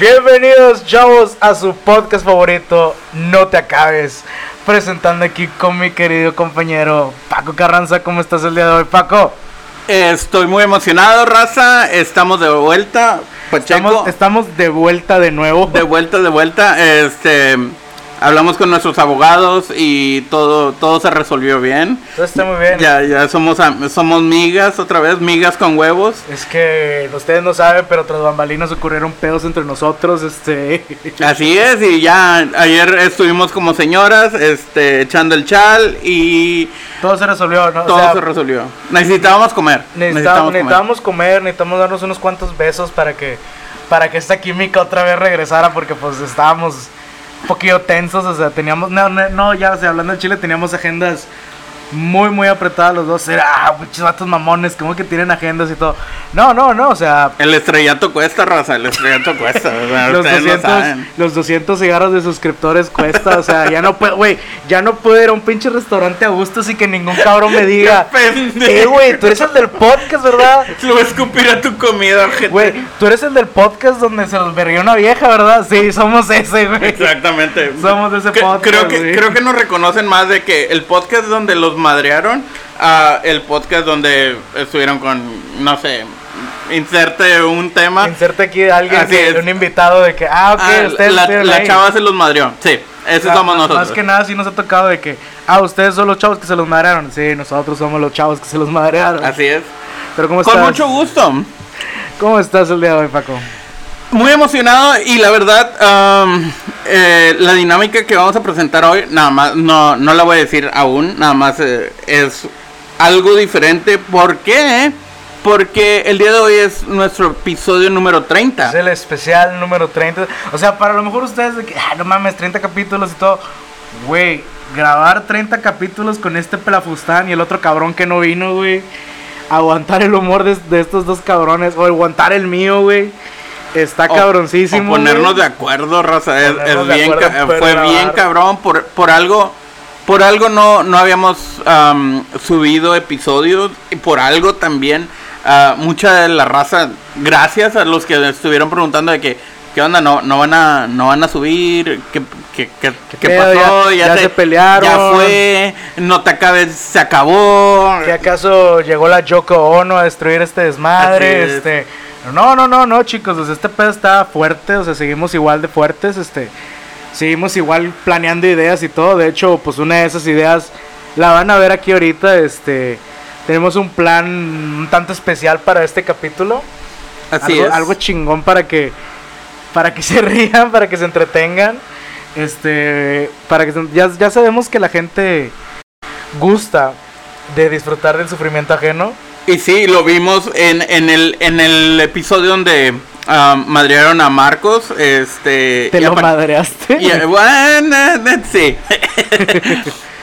Bienvenidos, chavos, a su podcast favorito, No Te Acabes. Presentando aquí con mi querido compañero Paco Carranza. ¿Cómo estás el día de hoy, Paco? Estoy muy emocionado, raza. Estamos de vuelta. Pacheco. Estamos, estamos de vuelta de nuevo. De vuelta, de vuelta. Este. Hablamos con nuestros abogados y todo, todo se resolvió bien. Todo está muy bien. Ya, ya somos, somos migas otra vez, migas con huevos. Es que ustedes no saben, pero tras bambalinas ocurrieron pedos entre nosotros, este... Así es, y ya ayer estuvimos como señoras, este, echando el chal y Todo se resolvió, ¿no? O todo sea, se resolvió. Necesitábamos comer. necesitábamos, comer. necesitábamos comer, necesitamos darnos unos cuantos besos para que, para que esta química otra vez regresara, porque pues estábamos poquillo tensos, o sea, teníamos, no, no, ya, o sea, hablando de Chile, teníamos agendas muy, muy apretadas los dos, era, ah, muchos vatos mamones, como que tienen agendas y todo. No, no, no, o sea, El estrellato cuesta, raza, el estrellato cuesta. o sea, los ustedes 200, no saben. los 200 cigarros de suscriptores cuesta, o sea, ya no puedo, güey, ya no puedo ir a un pinche restaurante a gusto así que ningún cabrón me diga, eh, güey, tú eres el del podcast, ¿verdad? Lo voy a escupir a tu comida, gente. Güey, tú eres el del podcast donde se los berrió una vieja, ¿verdad? Sí, somos ese, güey. Exactamente. Somos de ese podcast, Creo que, creo que nos reconocen más de que el podcast donde los madrearon a el podcast donde estuvieron con, no sé, inserte un tema. Inserte aquí a alguien, Así que- es. un invitado de que, ah, ok, Ah, ustedes la, la ahí. chava se los madreó. Sí, esos O sea, somos nosotros. Más que nada sí nos ha tocado de que, ah, ustedes son los chavos que se los madrearon. Sí, nosotros somos los chavos que se los madrearon. Así es. Pero ¿cómo Con estás? mucho gusto. ¿Cómo estás el día de hoy, Paco? Muy emocionado y la verdad, am, eh, la dinámica que vamos a presentar hoy, nada más, no, no la voy a decir aún, nada más eh, es algo diferente. ¿Por qué? Porque el día de hoy es nuestro episodio número 30. Es el especial número 30. O sea, para lo mejor ustedes de que, ah, no mames, 30 capítulos y todo. Güey, grabar 30 capítulos con este pelafustán y el otro cabrón que no vino, güey. Aguantar el humor de, de estos dos cabrones. O aguantar el mío, güey. Está O- cabroncísimo. o ponernos güey. de acuerdo. Es, es bien, para fue grabar. bien cabrón por, por algo. Por algo no, no habíamos am, subido episodios y por algo también ah, mucha de la raza, gracias a los que estuvieron preguntando de que qué onda, no, no van a, no van a subir, qué, qué, qué- qué pasó, Ya- ya se pelearon. ya fue, no te acabes, se acabó. ¿Que acaso llegó la Yoko Ono a destruir este desmadre? Es. Este. No, no, no, no, chicos. o sea, este pedo está fuerte. O sea, seguimos igual de fuertes. Este. Seguimos igual planeando ideas y todo. De hecho, pues una de esas ideas la van a ver aquí ahorita. Este. Tenemos un plan un tanto especial para este capítulo. Así algo, es. algo chingón para que. Para que se rían, para que se entretengan. Este. Para que se- ya, ya sabemos que la gente gusta de disfrutar del sufrimiento ajeno. Y sí, lo vimos en, en, el, en el episodio donde ah, madrearon a Marcos. Este, Te lo madreaste. y, eh, bueno, eh, sí.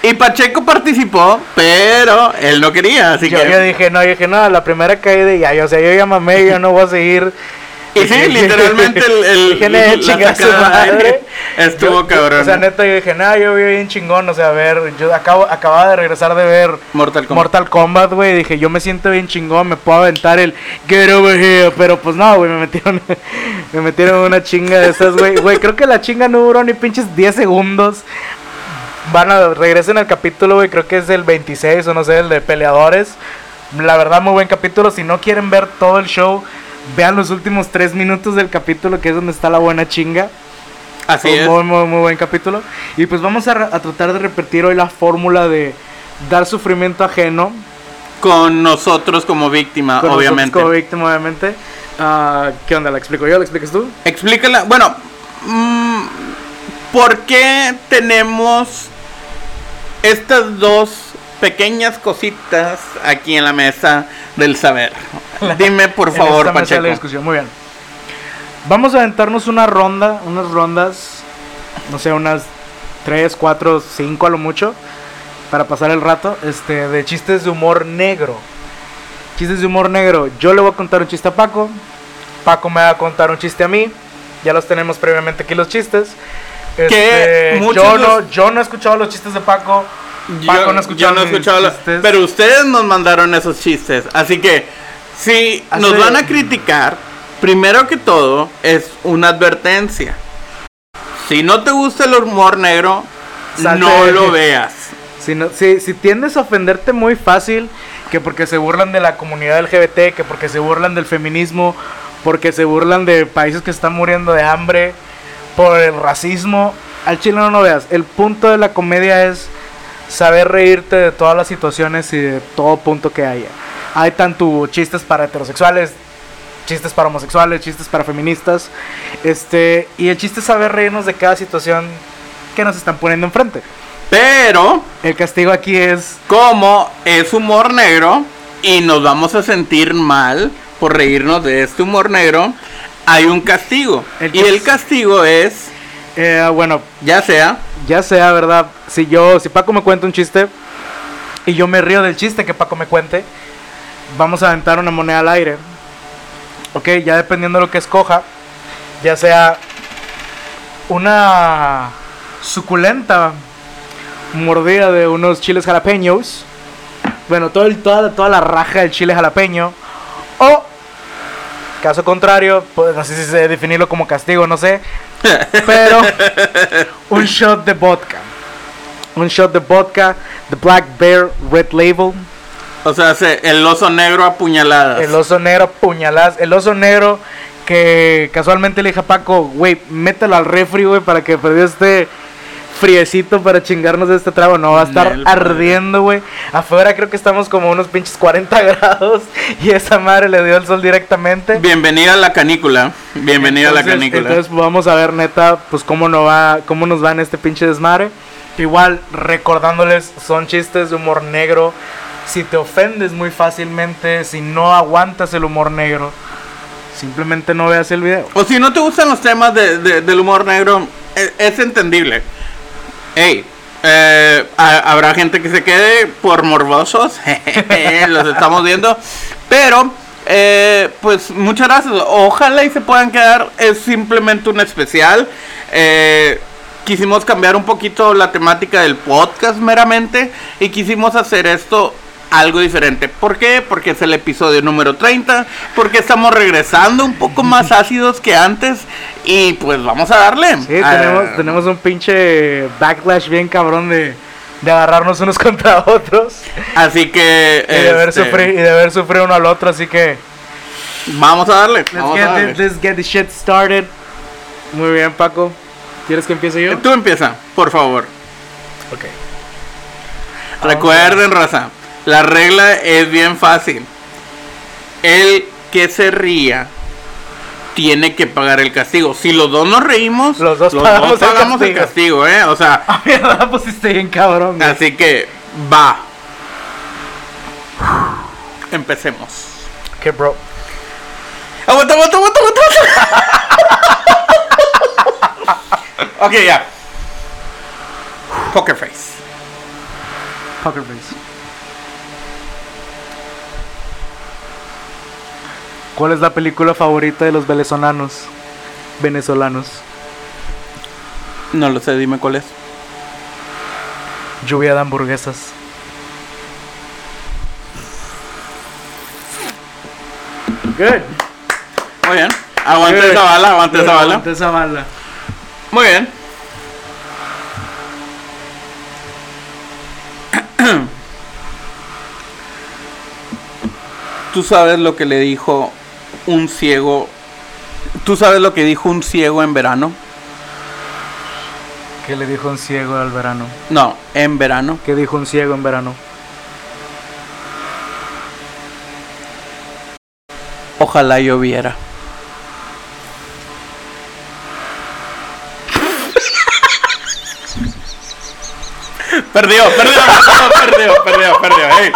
y Pacheco participó, pero él no quería, así yo, que... yo dije, no, yo dije, no, la primera caída ya, yo, o sea, yo ya mamé, yo no voy a seguir. sí, literalmente el, el, Dije, "Nee, la chinga su sacada de madre". estuvo Yo- cabrón. O sea, neta, yo dije, nada, yo vi bien chingón, o sea, a ver, yo acabo, acababa de regresar de ver Mortal Kombat. Mortal Kombat, güey, dije, yo me siento bien chingón, me puedo aventar el Get Over Here, pero pues no, güey, me metieron, me metieron una chinga de esas, güey, güey, creo que la chinga no duró ni pinches 10 segundos. Van a, regresen al capítulo, güey, creo que es el 26 o no sé, el de peleadores. La verdad, muy buen capítulo, si no quieren ver todo el show, vean los últimos 3 minutos del capítulo, que es donde está la buena chinga. Así es. muy, muy, muy buen capítulo. Y pues vamos a, tratar de repetir hoy la fórmula de dar sufrimiento ajeno. Con nosotros como víctima, con nosotros obviamente. Como víctima, obviamente. Ah, ¿Qué onda? ¿La explico yo? ¿La explicas tú? Explícala. Bueno, mm, ¿por qué tenemos estas dos pequeñas cositas aquí en la mesa del saber? Dime por En favor, esta mesa de la Pacheco. discusión. Muy bien. Vamos a aventarnos una ronda, unas rondas, no sé, unas 3, 4, 5 a lo mucho, para pasar el rato, este, de chistes de humor negro. Chistes de humor negro. Yo le voy a contar un chiste a Paco, Paco me va a contar un chiste a mí, ya los tenemos previamente aquí los chistes. Este, muchos yo, no, los- yo no he escuchado los chistes de Paco, Yo, Paco no ha escuchado yo no he mis escuchado la- chistes. Pero ustedes nos mandaron esos chistes. Así que, si nos van a criticar, primero que todo, es una advertencia. Si no te gusta el humor negro, Salte no lo veas. Si, no- si, si tiendes a ofenderte muy fácil, que porque se burlan de la comunidad LGBT, que porque se burlan del feminismo, porque se burlan de países que están muriendo de hambre, por el racismo, al chile no lo veas. El punto de la comedia es saber reírte de todas las situaciones y de todo punto que haya. Hay tanto chistes para heterosexuales, chistes para homosexuales, chistes para feministas, este, y el chiste es saber reírnos de cada situación que nos están poniendo enfrente. Pero, El castigo aquí es como es humor negro y nos vamos a sentir mal por reírnos de este humor negro, hay un castigo. El y el castigo es, Eh, bueno, ya sea, ya sea, ¿verdad? Si yo, si Paco me cuenta un chiste y yo me río del chiste que Paco me cuente, vamos a aventar una moneda al aire. Ok, ya dependiendo de lo que escoja, ya sea una suculenta mordida de unos chiles jalapeños, bueno, todo el, toda, toda la raja del chile jalapeño, o caso contrario, pues no sé si se definirlo como castigo, no sé, pero un shot de vodka. Un shot de vodka, The Black Bear Red Label. O sea, se- el oso negro a puñaladas. El oso negro puñaladas. El oso negro que casualmente le dije a Paco, güey, mételo al refri, güey, para que perdió este friecito para chingarnos de este trago. No va a estar Nel, ardiendo, güey. Afuera creo que estamos como unos pinches 40 grados y esa madre le dio el sol directamente. Bienvenida a la canícula. Bienvenida a la canícula. Entonces vamos a ver neta, pues cómo no va, cómo nos va en este pinche desmadre. Igual recordándoles, son chistes de humor negro. Si te ofendes muy fácilmente, si no aguantas el humor negro, simplemente no veas el video. O si no te gustan los temas de- de- del humor negro, e- es, entendible. Ey, eh, ha- habrá gente que se quede por morbosos, los estamos viendo. Pero, eh, pues muchas gracias. Ojalá y se puedan quedar. Es simplemente un especial. Eh, quisimos cambiar un poquito la temática del podcast meramente y quisimos hacer esto algo diferente. ¿Por qué? Porque es el episodio número 30, porque estamos regresando un poco más ácidos que antes y pues vamos a darle. Sí, Ah, tenemos, tenemos un pinche backlash bien cabrón de, de agarrarnos unos contra otros Así que y, de haber este, sufrido, y de haber sufrido uno al otro. Así que vamos a darle. let's vamos a get, darle. let's get the shit started. Muy bien, Paco. ¿Quieres que empiece yo? Tú empieza, por favor. Ok. Recuerden, raza, la regla es bien fácil. El que se ría tiene que pagar el castigo. Si los dos nos reímos, Los dos pagamos el pagamos el castigo. castigo, ¿eh? O sea, Ah, mierda, pusiste bien cabrón. güey. así que va. Empecemos. Que bro. Aguanta, aguanta, aguanta, aguanta. ok, ya. Poker face. Poker face. ¿Cuál es la película favorita de los venezolanos? Venezolanos. No lo sé, dime cuál es. Lluvia de hamburguesas. Good. Muy bien. Aguante Good. esa bala, aguante esa bala. Aguante esa bala. Muy bien. Tú sabes lo que le dijo un ciego. ¿Tú sabes lo que dijo un ciego en verano? ¿Qué le dijo un ciego al verano? No, en verano. ¿Qué dijo un ciego en verano? Ojalá lloviera. perdió, perdió, perdió, perdió, perdió. ey.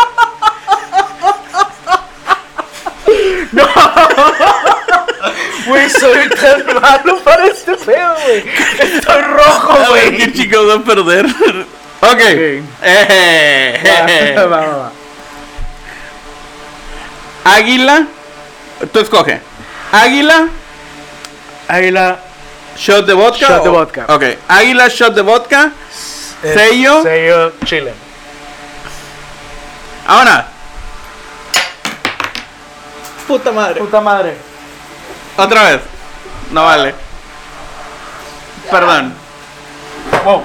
Güey, soy tan malo para este pedo, güey. Estoy rojo, güey. qué chicos va a perder. ok. Eh, eh, Va, va, va, va. Águila. Tú escoge. Águila, Águila. shot de vodka. Shot de o- vodka. Ok. Águila, shot de vodka. eh, Sello. Sello Chile. Ahora. Puta madre. Puta madre. Otra vez. No vale. Perdón. Wow.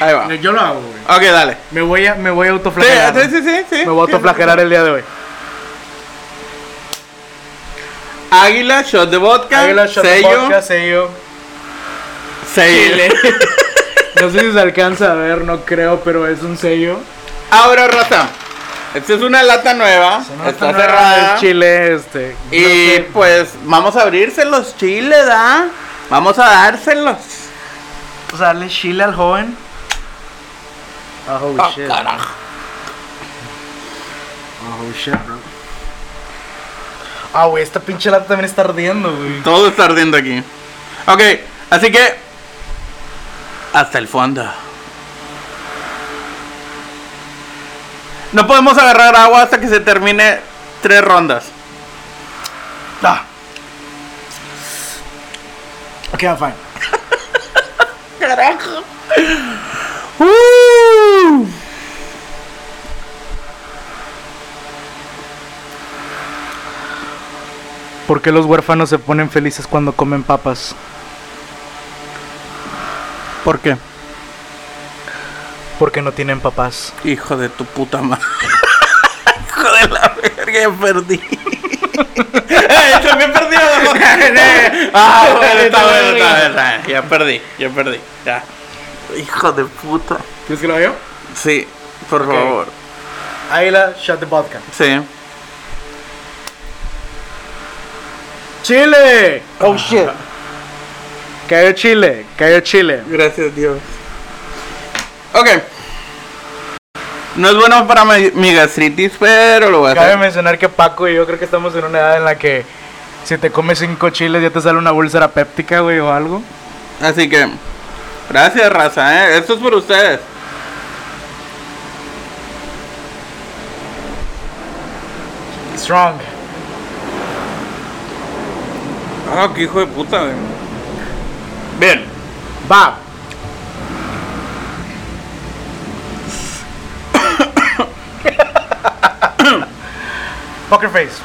Ahí va. Yo lo hago, güey. Ok, dale. Me voy a, me voy a autoflagelar. sí, sí, sí. sí. Me voy a autoflagelar el día de hoy. Águila, shot de vodka. Águila, shot de sello. vodka, sello. sello. No sé si se alcanza a ver, no creo, pero es un sello. Ahora, raza. Esta es una lata nueva. está cerrada. Es chile, este. Y pues vamos a abrirse chiles, ¿da? Vamos a dárselos. Sea, darle chile al joven. Oh, holy Ah, shit. carajo. Oh, holy shit, bro. Ah, güey, esta pinche lata también está ardiendo, güey. Todo está ardiendo aquí. Ok, así que. Hasta el fondo. No podemos agarrar agua hasta que se termine tres rondas. Ah. Ok, I'm fine. Carajo. Uh. ¿Por qué los huérfanos se ponen felices cuando comen papas? ¿Por qué? Porque no tienen papás. Hijo de tu puta madre. Hijo de la verga, ya perdí. ¡Eh, también perdí! ah, bueno, está bueno, está bien, está bien. Ya perdí, ya perdí. Ya. Hijo de puta. ¿Quieres que lo yo? Sí, por favor. Águila, shot de vodka. Sí. ¡Chile! Oh shit. Cayó chile, cayó chile. Gracias, Dios. Ok. No es bueno para mi, mi gastritis, pero lo voy a Cabe hacer. mencionar que Paco y yo creo que estamos en una edad en la que si te comes cinco chiles ya te sale una úlcera péptica, güey, o algo. Así que, gracias, raza, ¿eh? Esto es por ustedes. Strong. Ah, qué hijo de puta, güey. Bien. Va. Poker face.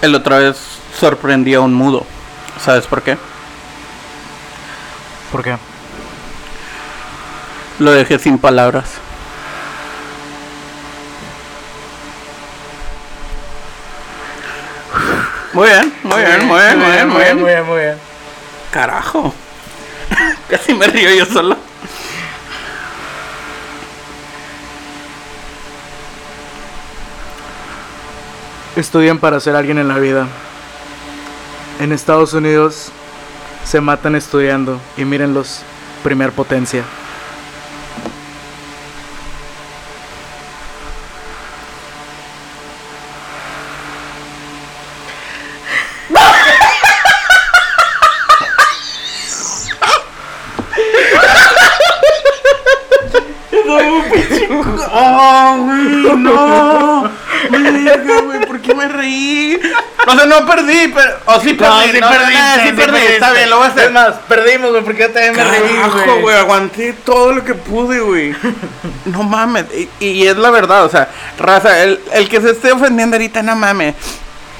El otra vez sorprendí a un mudo. ¿Sabes por qué? ¿Por qué? Lo dejé sin palabras. Muy bien, muy bien, muy bien, muy bien, muy bien. muy bien, muy bien. Carajo. Casi me río yo solo. Estudian para ser alguien en la vida. En Estados Unidos se matan estudiando y mírenlos, primer potencia. ¿Por qué me reí? O sea, no perdí, pero. O sí perdí, no, no, sí perdí, está bien, lo voy a hacer. Más, perdimos, güey, porque yo también me reí, güey, aguanté todo lo que pude, güey. No mames. Y, y es la verdad, o sea, raza, el, el que se esté ofendiendo ahorita, no mames.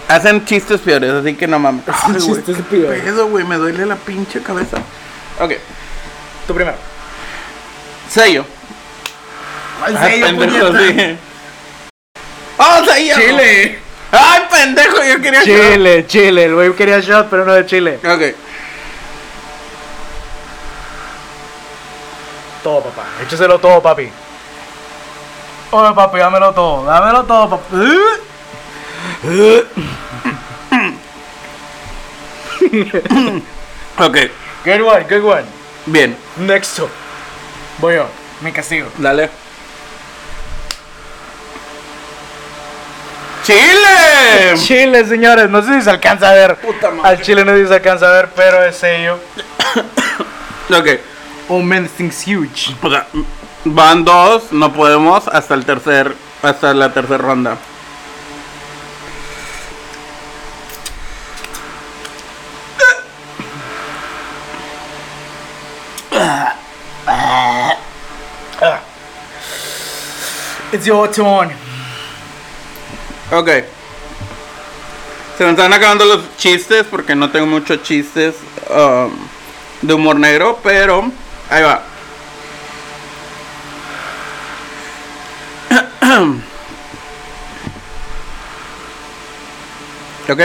Hacen chistes peores, así que no mames. Ay, güey, Chistes peores. pedo, güey, me duele la pinche cabeza. Ok, Tú primero. sello. ¿Cuál Ay, pendejo, sí. ¡Oh, sello! Chile. ¡Ay, pendejo! Yo quería Chile, Chile. El güey quería shot, pero no de Chile. Ok. Todo, papá. Écheselo todo, papi. Oye, papi, dámelo todo. Dámelo todo, papi. Ok, Good one, good one. bien. Next up. Voy yo. Mi castigo. Dale. ¡Chile! Chile, señores. No sé si se alcanza a ver. Puta madre. Al chile no se alcanza a ver, pero es ello. ok. Oh man, things huge. Van dos, no podemos hasta el tercer, hasta la tercera ronda. It's your turn. Ok. Se me están acabando los chistes porque no tengo muchos chistes um, de humor negro, pero ahí va. ok.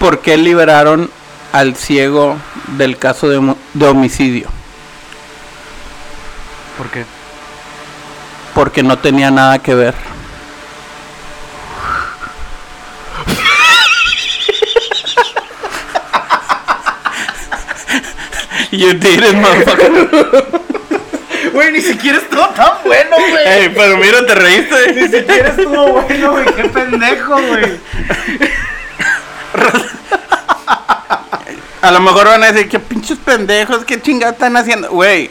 ¿Por qué liberaron al ciego del caso de, de homicidio? ¿Por qué? Porque no tenía nada que ver. You did it, motherfucker. Güey, ni siquiera estuvo tan bueno, güey. Ey, pero mira, te Ni reíste. siquiera estuvo bueno, güey. Qué pendejo, güey. A lo mejor van a decir, qué pinches pendejos, qué chingados están haciendo. Güey,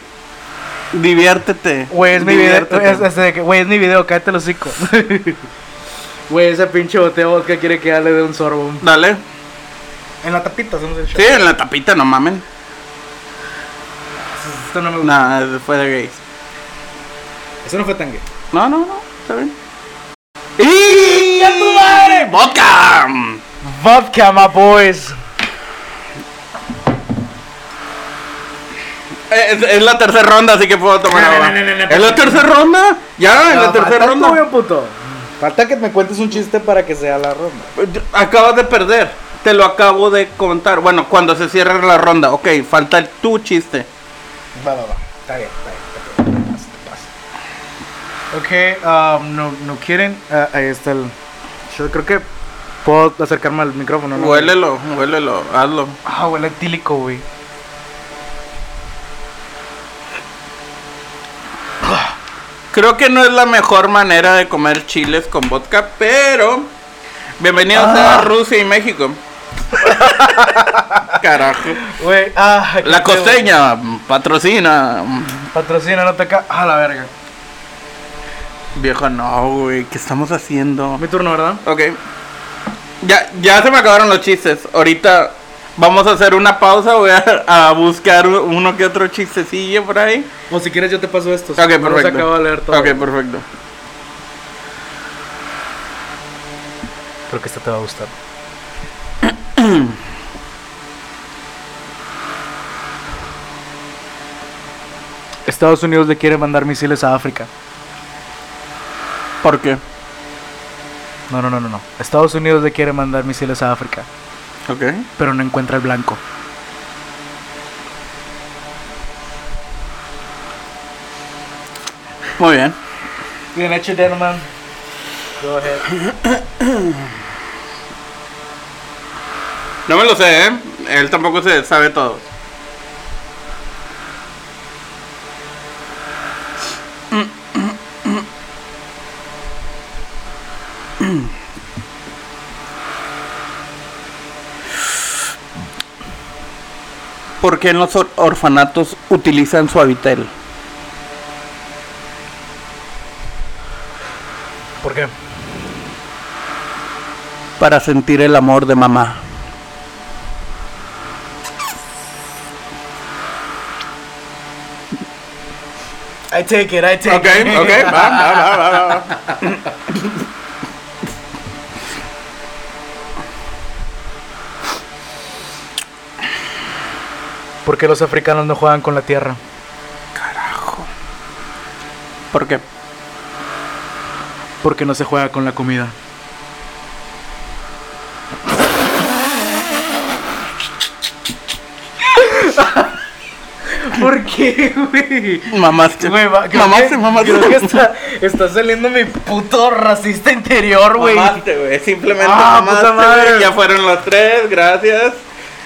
diviértete. Güey, es mi video. Es, es de que, güey, es mi video, cállate el hocico. Güey, ese pinche boteo vodka quiere que le dé un sorbo. Dale. En la tapita hacemos el shot. Sí, en la tapita, no mamen. Esto no me gusta. Nah, fue de gays. Eso no fue tan gay. No, no, no, está bien. ¡Y a tu madre! ¡Vodka! Vodka, my boys. Es, es la tercera ronda, así que puedo tomar agua. ¿Es la tercera ronda? Ya, en la tercera ronda. tú, bien puto. Falta que me cuentes un chiste para que sea la ronda. Acabas de perder. Te lo acabo de contar. Bueno, cuando se cierre la ronda. Ok, falta el tu chiste. Va, va, va. Está bien, está bien. Está bien. Pasa, pasa. Ok, um, no, no quieren. Ah, ahí está el. Yo creo que puedo acercarme al micrófono, ¿no? Huélelo, huélelo, hazlo. Ah, huele etílico, güey. Creo que no es la mejor manera de comer chiles con vodka, pero bienvenidos Ah. a Rusia y México. Carajo. Güey, ah. La costeña patrocina. Patrocina, no te ca. Ah, la verga. Viejo, no, güey, ¿qué estamos haciendo? Mi turno, ¿verdad? Ok. Ya, ya se me acabaron los chistes. Ahorita vamos a hacer una pausa. Voy a, a buscar uno que otro chistecillo por ahí. O si quieres, yo te paso estos. Ok, perfecto. acabo de leer todo. Ok, perfecto. Creo que este te va a gustar. Estados Unidos le quiere mandar misiles a África. ¿Por qué? No, no, no, no, no. Estados Unidos le quiere mandar misiles a África, Ok. pero no encuentra el blanco. Muy bien. Bien hecho, gentlemen. Go ahead. No me lo sé, ¿eh? Él tampoco se sabe todo. ¿Por qué en los or- orfanatos utilizan suavitel? ¿Por qué? Para sentir el amor de mamá. I take it, I take Ok, it. ok, va, va, va, va, va. ¿Por qué los africanos no juegan con la tierra? Carajo. ¿Por qué? Porque no se juega con la comida. ¿Por qué, güey? Mamaste. Güey, mamaste, que- mamaste. Creo que está, está saliendo mi puto racista interior, güey. Mamaste, güey. Simplemente Ah, mamaste, puta madre. Ya fueron los tres, gracias.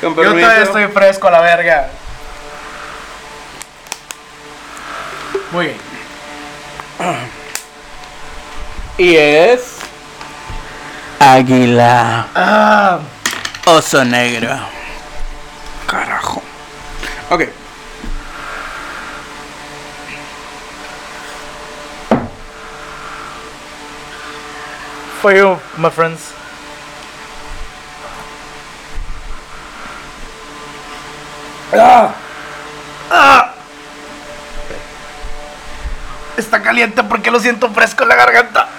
Yo todavía estoy fresco a la verga. Muy bien. Y es. Águila. Ah, Oso negro. Carajo. Ok. for you, my friends. Ah. Ah. Está caliente porque lo siento fresco en la garganta.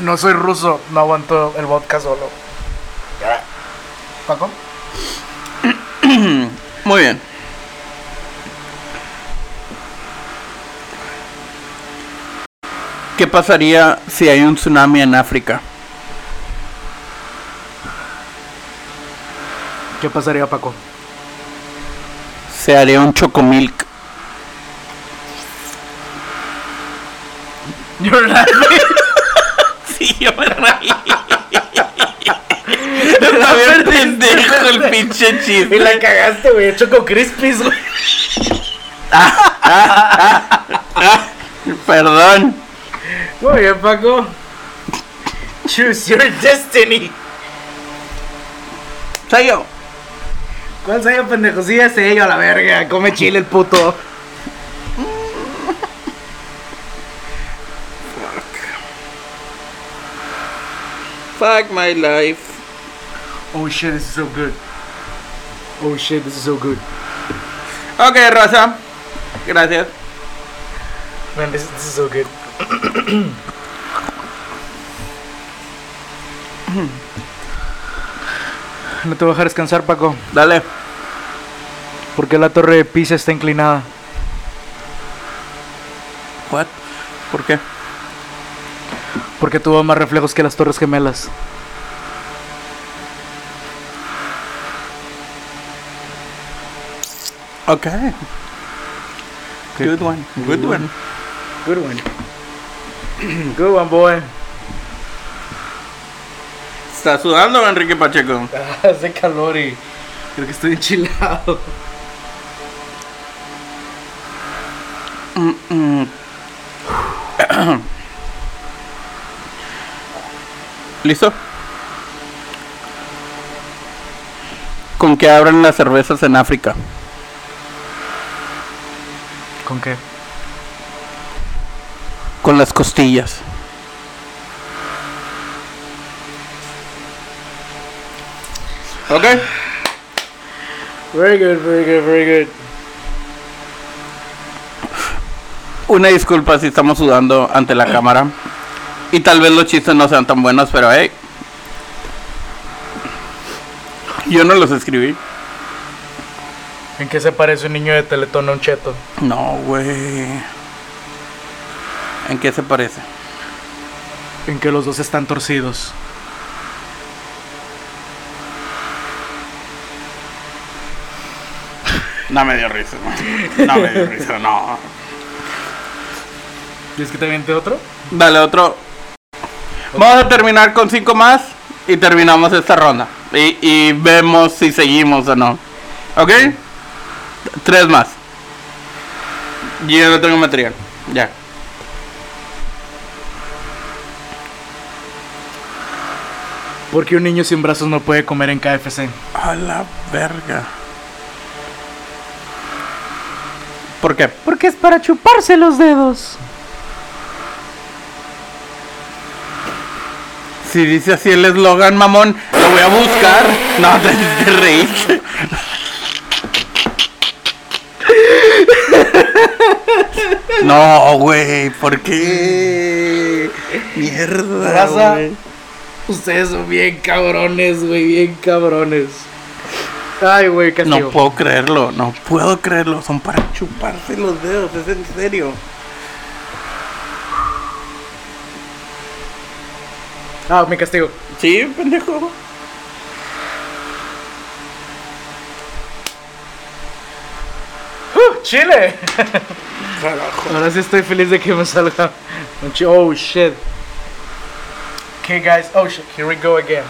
No soy ruso, no aguanto el vodka solo. ¿Paco? Muy bien. ¿Qué pasaría si hay un tsunami en África? ¿Qué pasaría, Paco? Se haría un chocomilk. You're laughing. Sí, yo me reí. Está bien pendejo el pinche Y la chiste. cagaste, güey. Choco Crispies, güey. Perdón. Muy bien, Paco. Choose your destiny. Sello. ¿Cuál sello, pendejo? Sí, es sello, a la verga. Come chile el puto. Fuck my life. Oh shit, this is so good. Oh shit, this is so good. Ok, Rosa. Gracias. Man, this, this is so good. No te voy a dejar descansar, Paco. Dale. Porque la torre de Pisa está inclinada. What? ¿Por qué? Porque tuvo más reflejos que las torres gemelas. Ok. Good one. Good one. Good one. Good one, boy. ¿Está sudando, Enrique Pacheco? Hace calor y creo que estoy enchilado. ¿Listo? ¿Con qué abren las cervezas en África? ¿Con qué? Con las costillas. Ok. Very good, very good, very good. Una disculpa si estamos sudando ante la cámara. Y tal vez los chistes no sean tan buenos, pero hey. Yo no los escribí. ¿En qué se parece un niño de Teletón a un cheto? No, güey. ¿En qué se parece? En que los dos están torcidos. No me dio risa, güey. No me dio risa, no. ¿Y es que te aviente otro? Dale otro. Vamos a terminar con cinco más y terminamos esta ronda. Y, y vemos si seguimos o no. ¿Ok? Tres más. Yo ya no tengo material. Ya. Porque un niño sin brazos no puede comer en KFC. A la verga. ¿Por qué? Porque es para chuparse los dedos. Si dice así el eslogan, mamón, lo voy a buscar. No, te, te reíste. No, güey, ¿por qué? Mierda. Ustedes son bien cabrones, güey, bien cabrones. Ay, güey, castigo. No puedo creerlo, no puedo creerlo. Son para chuparse los dedos, es en serio. Ah, mi castigo. Sí, pendejo. ¡Uh, ¡Chile! Ahora sí estoy feliz de que me salga. Oh, shit. Okay, guys. Oh, shit. Here we go again.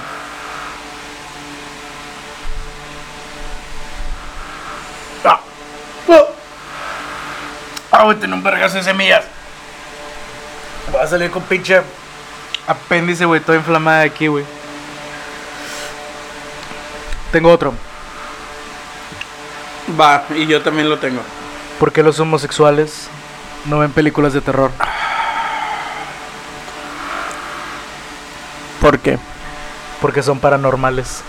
Ah. Oh. Ah, tener un vergazo de semillas. Voy a salir con pinche apéndice, güey. Toda inflamada de aquí, güey. Tengo otro. Va, y yo también lo tengo. ¿Por qué los homosexuales no ven películas de terror? ¿Por qué? Porque son paranormales.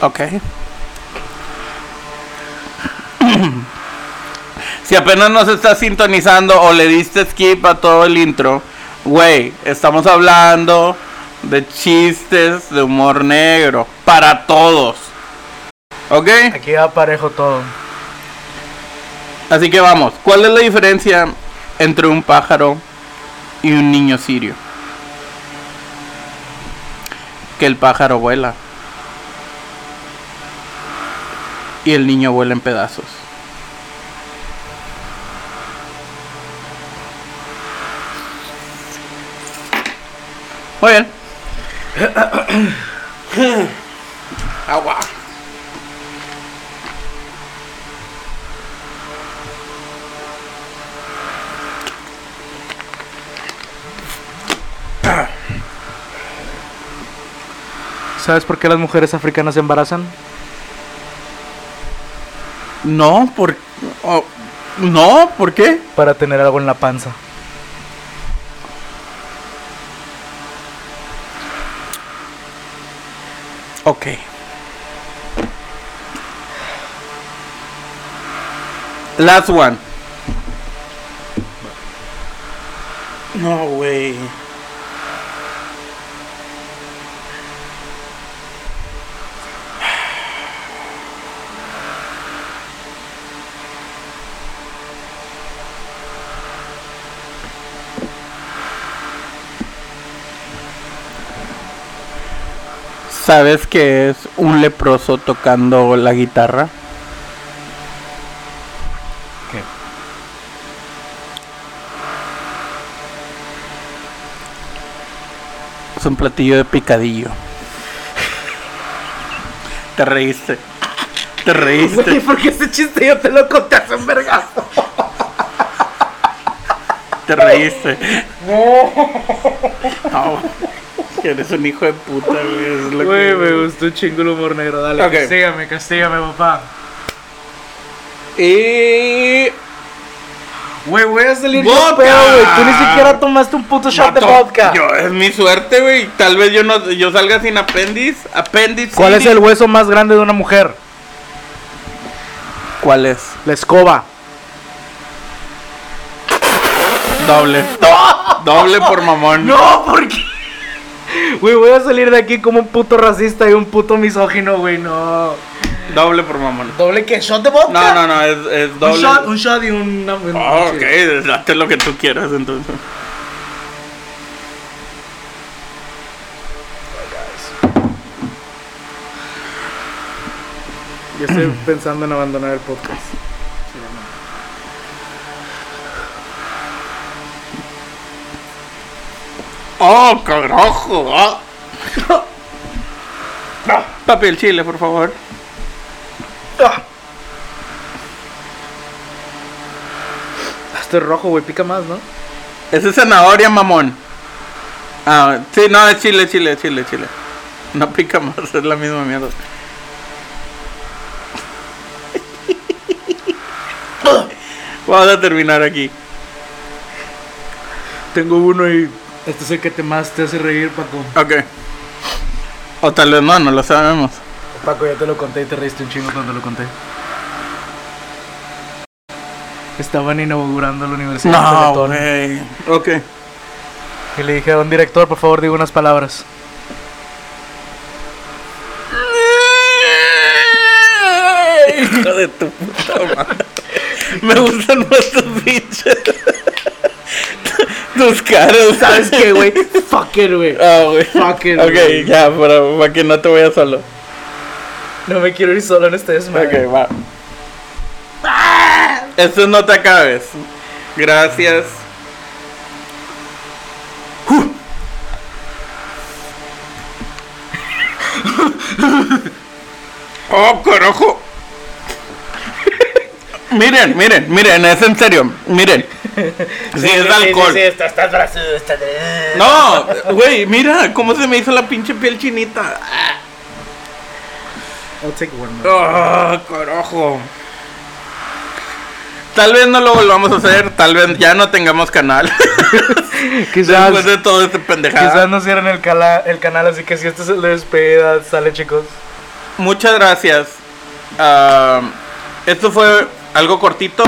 Ok. si apenas nos estás sintonizando o le diste skip a todo el intro, güey, estamos hablando de chistes de humor negro para todos. ¿Ok? Aquí va parejo todo. Así que vamos, ¿cuál es la diferencia entre un pájaro y un niño sirio? Que el pájaro vuela y el niño vuela en pedazos. Muy bien. ¿Sabes por qué las mujeres africanas se embarazan? No, por... oh, no, ¿por qué? Para tener algo en la panza. Ok. Last one. No, güey. ¿Sabes qué es un leproso tocando la guitarra? ¿Qué? Es un platillo de picadillo. Te reíste. Te reíste. porque ese chiste yo te lo conté hace un vergazo. Te reíste. No. Que eres un hijo de puta, güey. es lo Güey, que- me gustó un chingo el humor negro. Dale, castígame, castígame, papá. Y. Güey, voy a salir yo ¡Vodka! pedo, güey. Tú ni siquiera tomaste un puto shot de vodka. Yo, es mi suerte, güey. Tal vez yo no yo salga sin apéndice. Apéndice. ¿Cuál es el hueso más grande de una mujer? ¿Cuál es? La escoba. Doble. Doble por mamón. No, ¿por qué? Güey, voy a salir de aquí como un puto racista y un puto misógino, güey, no. Doble por mamón. ¿Doble qué? ¿Shot de vodka? No, no, no, es, es Un doble. shot, un shot y un... Ah, sí. ok, date lo que tú quieras entonces. Yo estoy pensando en abandonar el podcast. ¡Oh, carajo! ah. Papi, el chile, por favor. Ah. Este es rojo, güey, pica más, ¿no? Ese es zanahoria, mamón. Ah, sí, no, es chile, chile, chile, chile. No pica más, es la misma mierda. Vamos a terminar aquí. Tengo uno y este es el que te más te hace reír, Paco. Ok. O tal vez no, no lo sabemos. Paco, ya te lo conté y te reíste un chingo cuando lo conté. Estaban inaugurando la Universidad de No, Teletón. güey. Ok. Y le dije a un director, por favor, diga unas palabras. Hijo de tu puta madre. Me gustan más tus pinches. Tus caras. ¿Sabes qué, güey? Fuck it, güey. Ah, güey. Fuck it, Ok, güey. ya, para, para que no te vayas solo. No me quiero ir solo en este desmadre. Ok, va. Esto no te acabes. Gracias. ¡Oh, carajo! miren, miren, miren, es en serio. Miren. Sí, es alcohol. está, está brazudo, está... No, güey, mira cómo se me hizo la pinche piel chinita. I'll take one. ¡Oh, carajo! Tal vez no lo volvamos a hacer, tal vez ya no tengamos canal. Quizás, Después de todo este pendejada. quizás no cierren el, cala- el canal, así que si este es el de despedida, sale chicos. muchas gracias. Ah, esto fue algo cortito.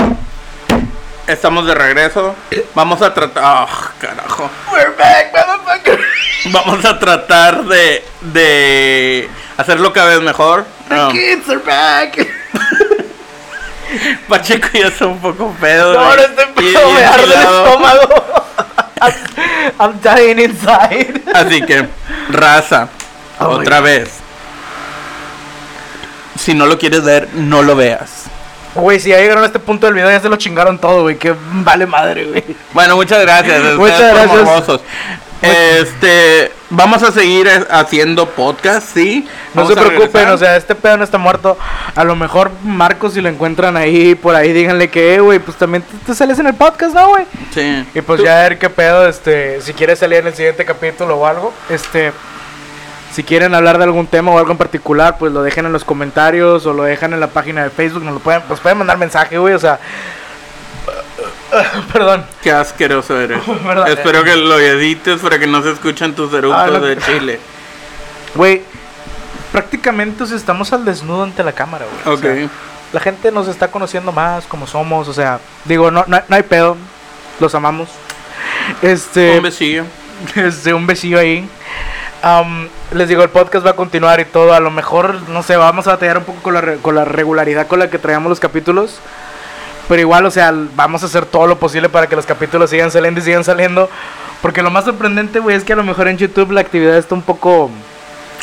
Estamos de regreso. Vamos a tratar. Ah, carajo. We're back, motherfucker. Vamos a tratar de, de hacerlo cada vez mejor. The Um, kids are back. Pacheco ya está un poco pedo. No, no estoy pedo, me arde el estómago. I'm, I'm dying inside. Así que, raza, Oh otra vez. Si no lo quieres ver, no lo veas. Güey, si ya llegaron a este punto del video, ya se lo chingaron todo, güey. Que vale madre, güey. Bueno, muchas gracias. Muchas gracias. morbosos. Este, vamos a seguir eh, haciendo podcast, sí. No se preocupen, o sea, este pedo no está muerto. A lo mejor Marcos, si lo encuentran ahí, por ahí, díganle que, eh, güey, pues también te, te sales en el podcast, ¿no, güey? Sí. Y pues ya a ver qué pedo, este, si quieres salir en el siguiente capítulo o algo, este, si quieren hablar de algún tema o algo en particular, pues lo dejen en los comentarios o lo dejan en la página de Facebook, nos lo pueden, pues pueden mandar mensaje, güey, o sea, perdón. Qué asqueroso eres. ¿Verdad? Espero que lo edites para que no se escuchen tus eructos Ah, no. de chile. Güey, prácticamente estamos al desnudo ante la cámara, güey. o Ok. sea, la gente nos está conociendo más como somos, o sea, digo, no, no, no hay pedo, los amamos. Este, Un besillo. este, un besillo ahí. Am, les digo, el podcast va a continuar y todo. A lo mejor, no sé, vamos a batallar un poco con la, con la regularidad con la que traíamos los capítulos. Pero igual, o sea, vamos a hacer todo lo posible para que los capítulos sigan saliendo y sigan saliendo. Porque lo más sorprendente, güey, es que a lo mejor en YouTube la actividad está un poco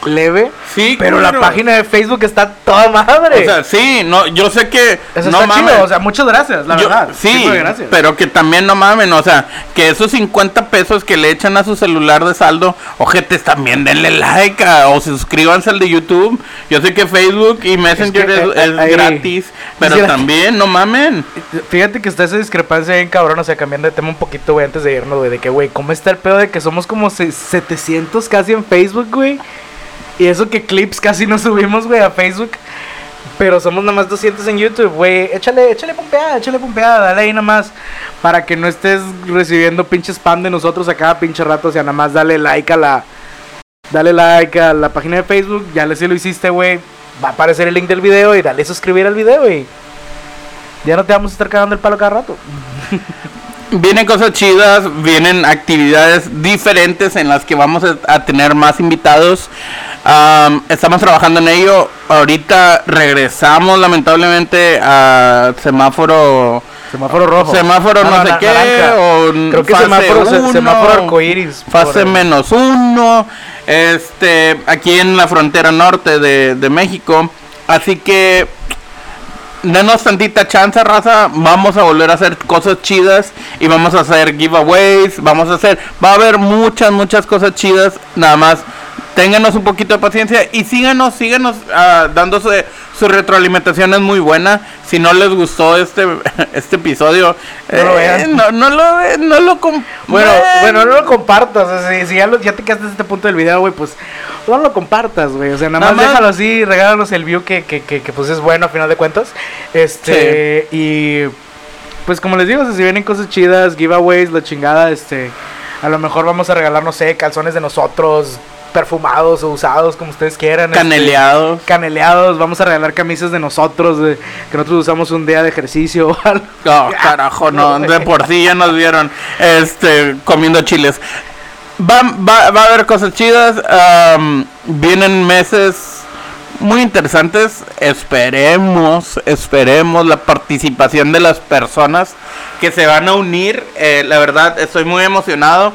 leve. Sí, Pero la página de Facebook está toda madre. O sea, sí, no, yo sé que. Eso no está mames. chido. O sea, muchas gracias, la Yo- verdad. sí, gracias. pero que también no mamen, o sea, que esos 50 pesos que le echan a su celular de saldo, ojetes, también denle like a- o suscríbanse al de YouTube. Yo sé que Facebook y Messenger que, es, eh, es ahí- gratis, pero también no mamen. Fíjate que está esa discrepancia bien cabrón, o sea, cambiando de tema un poquito, güey, antes de irnos, güey, de que, güey, ¿cómo está el pedo de que somos como se- 700 casi en Facebook, güey? Y eso que clips casi no subimos, güey, a Facebook. Pero somos nada más 200 en YouTube, güey. Échale, échale pompeada, échale pompeada, dale ahí nada más. Para que no estés recibiendo pinche spam de nosotros a cada pinche rato. O sea, nada más dale like a la. Dale like a la página de Facebook. Ya le si lo hiciste, güey. Va a aparecer el link del video y dale suscribir al video, güey. Ya no te vamos a estar cagando el palo cada rato. Vienen cosas chidas, vienen actividades diferentes en las que vamos a, tener más invitados. Am, estamos trabajando en ello. Ahorita regresamos lamentablemente a semáforo. Semáforo rojo. Semáforo no, no, sé na- qué. naranja. O Creo que fase semáforo, se- uno, semáforo arcoíris. Fase menos uno. Este, aquí en la frontera norte de, de México. Así que denos tantita chance, raza. Vamos a volver a hacer cosas chidas. Y vamos a hacer giveaways. Vamos a hacer. Va a haber muchas, muchas cosas chidas. Nada más. Ténganos un poquito de paciencia y síganos, síganos ah, dándose su retroalimentación es muy buena. Si no les gustó este este episodio, No lo eh, vean. no, no lo no lo Bueno, bueno, no lo compartas. o sea, si, si ya, lo- ya te quedaste en este punto del video, güey, pues no lo compartas, güey. O sea, nada, Nada más, más- déjalo así, regálanos el view que, que, que, que, pues es bueno a final de cuentas. Este, y pues como les digo, o sea, si vienen cosas chidas, giveaways, la chingada, este, a lo mejor vamos a regalar, no sé, calzones de nosotros, perfumados o usados, como ustedes quieran. este, caneleados. caneleados, vamos a regalar camisas de nosotros, de- que nosotros usamos un día de ejercicio o algo. Oh, carajo, no, de por sí ya nos vieron este comiendo chiles. Va, va, va a haber cosas chidas. am, vienen meses muy interesantes. Esperemos, esperemos la participación de las personas que se van a unir. Eh, la verdad, estoy muy emocionado.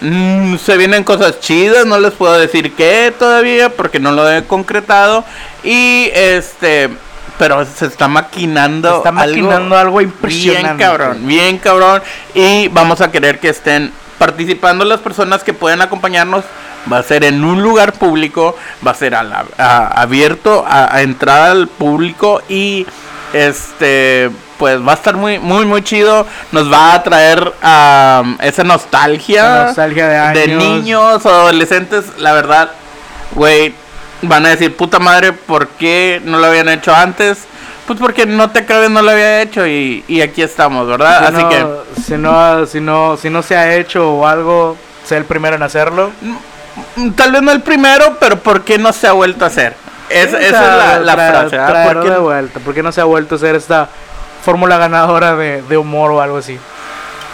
Mm, se vienen cosas chidas, no les puedo decir qué todavía porque no lo he concretado. Y este, pero se está maquinando. Se está maquinando algo impresionante. Bien cabrón, bien cabrón. Y vamos a querer que estén participando las personas que pueden acompañarnos. Va a ser en un lugar público, va a ser a la- a- abierto a, a entrada al público y este pues va a estar muy muy muy chido. Nos va a traer esa nostalgia, de años. niños o adolescentes. La verdad, güey, van a decir puta madre, ¿por qué no lo habían hecho antes? Pues porque no te cabes, no lo había hecho y, y aquí estamos, ¿verdad? Si Así no, que si no, si no, si no se ha hecho o algo, sea el primero en hacerlo. mm, tal vez no el primero, pero ¿por qué no se ha vuelto a hacer? Es- Sí, esa sea, es la, la frase. ¿verdad? traerlo Porque- de vuelta. ¿Por qué no se ha vuelto a ser esta fórmula ganadora de, de humor o algo así?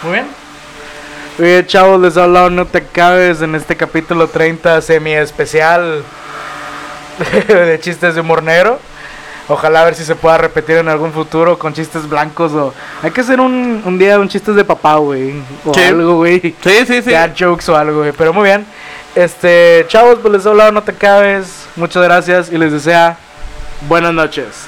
Muy bien. Oye, chavos, les he hablado No Te Cabes en este capítulo 30 semi especial de chistes de humor negro. Ojalá a ver si se pueda repetir en algún futuro con chistes blancos o... Hay que hacer un, un día un chistes de papá, güey. O algo, güey. Sí, sí, sí. Dad jokes o algo, güey. Pero muy bien. Este, chavos, pues les he hablado No Te Cabes. Muchas gracias y les desea buenas noches.